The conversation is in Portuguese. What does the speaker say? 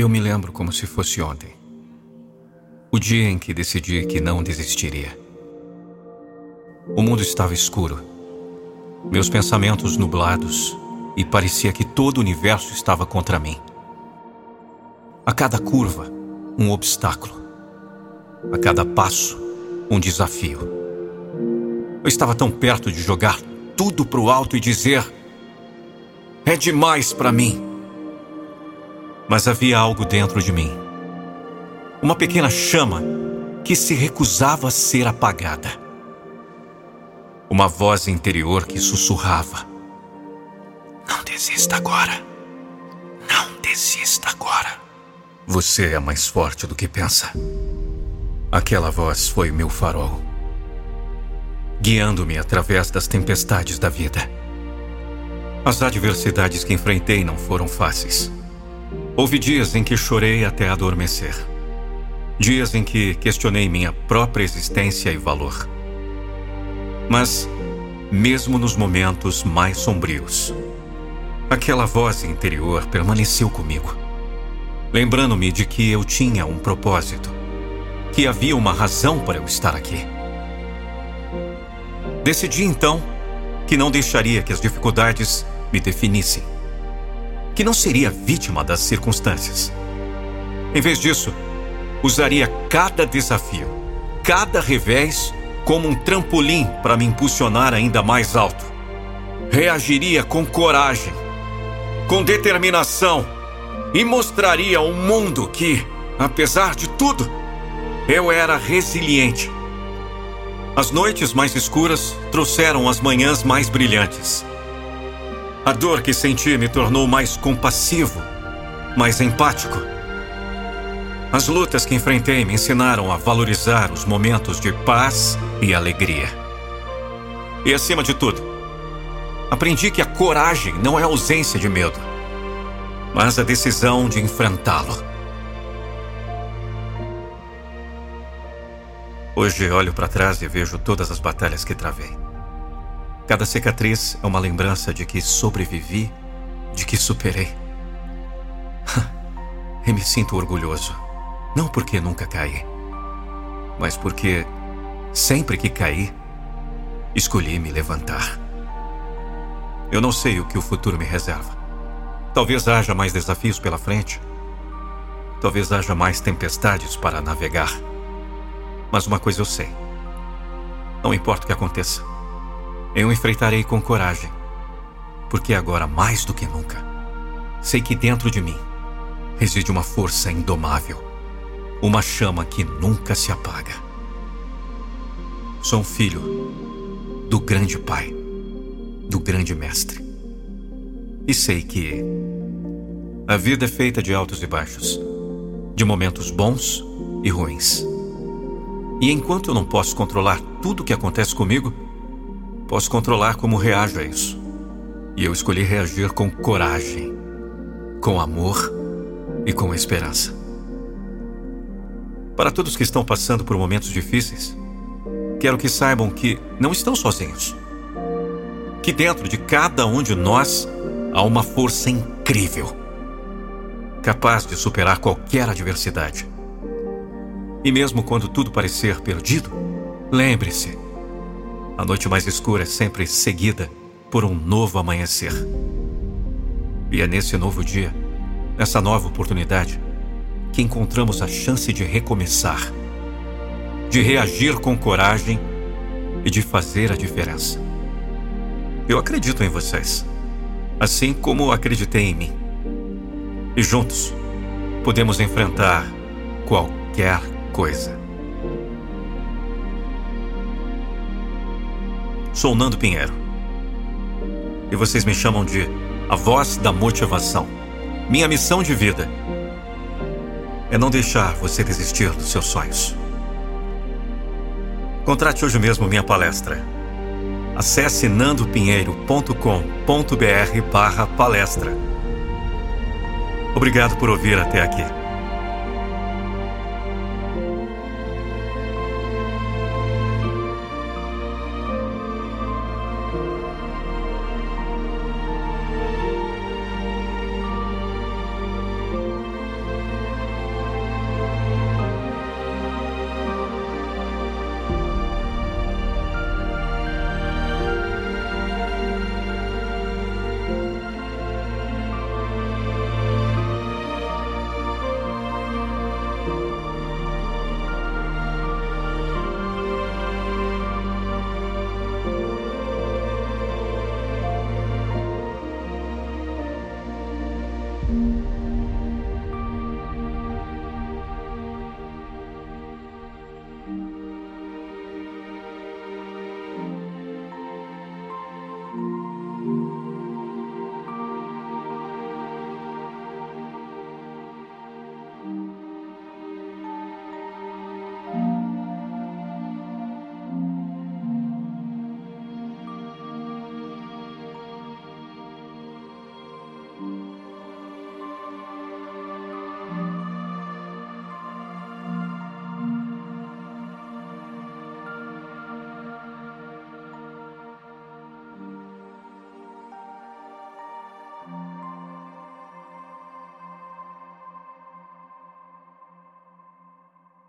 Eu me lembro como se fosse ontem. O dia em que decidi que não desistiria. O mundo estava escuro, meus pensamentos nublados, e parecia que todo o universo estava contra mim. A cada curva, um obstáculo. A cada passo, um desafio. Eu estava tão perto de jogar tudo para o alto e dizer: É demais para mim. Mas havia algo dentro de mim. Uma pequena chama que se recusava a ser apagada. Uma voz interior que sussurrava: Não desista agora. Não desista agora. Você é mais forte do que pensa. Aquela voz foi meu farol, guiando-me através das tempestades da vida. As adversidades que enfrentei não foram fáceis. Houve dias em que chorei até adormecer. Dias em que questionei minha própria existência e valor. Mas, mesmo nos momentos mais sombrios, aquela voz interior permaneceu comigo, lembrando-me de que eu tinha um propósito, que havia uma razão para eu estar aqui. Decidi então que não deixaria que as dificuldades me definissem que não seria vítima das circunstâncias. Em vez disso, usaria cada desafio, cada revés, como um trampolim para me impulsionar ainda mais alto. Reagiria com coragem, com determinação e mostraria ao mundo que, apesar de tudo, eu era resiliente. As noites mais escuras trouxeram as manhãs mais brilhantes. A dor que senti me tornou mais compassivo, mais empático. As lutas que enfrentei me ensinaram a valorizar os momentos de paz e alegria. E acima de tudo, aprendi que a coragem não é ausência de medo, mas a decisão de enfrentá-lo. Hoje olho para trás e vejo todas as batalhas que travei. Cada cicatriz é uma lembrança de que sobrevivi, de que superei. e me sinto orgulhoso. Não porque nunca caí, mas porque, sempre que caí, escolhi me levantar. Eu não sei o que o futuro me reserva. Talvez haja mais desafios pela frente. Talvez haja mais tempestades para navegar. Mas uma coisa eu sei: não importa o que aconteça. Eu enfrentarei com coragem, porque agora, mais do que nunca, sei que dentro de mim reside uma força indomável, uma chama que nunca se apaga. Sou um filho do grande Pai, do grande Mestre. E sei que a vida é feita de altos e baixos, de momentos bons e ruins. E enquanto eu não posso controlar tudo o que acontece comigo, Posso controlar como reajo a isso. E eu escolhi reagir com coragem, com amor e com esperança. Para todos que estão passando por momentos difíceis, quero que saibam que não estão sozinhos. Que dentro de cada um de nós há uma força incrível, capaz de superar qualquer adversidade. E mesmo quando tudo parecer perdido, lembre-se a noite mais escura é sempre seguida por um novo amanhecer. E é nesse novo dia, nessa nova oportunidade, que encontramos a chance de recomeçar, de reagir com coragem e de fazer a diferença. Eu acredito em vocês, assim como acreditei em mim. E juntos podemos enfrentar qualquer coisa. Sou Nando Pinheiro. E vocês me chamam de a voz da motivação. Minha missão de vida é não deixar você desistir dos seus sonhos. Contrate hoje mesmo minha palestra. Acesse nandopinheiro.com.br barra palestra. Obrigado por ouvir até aqui.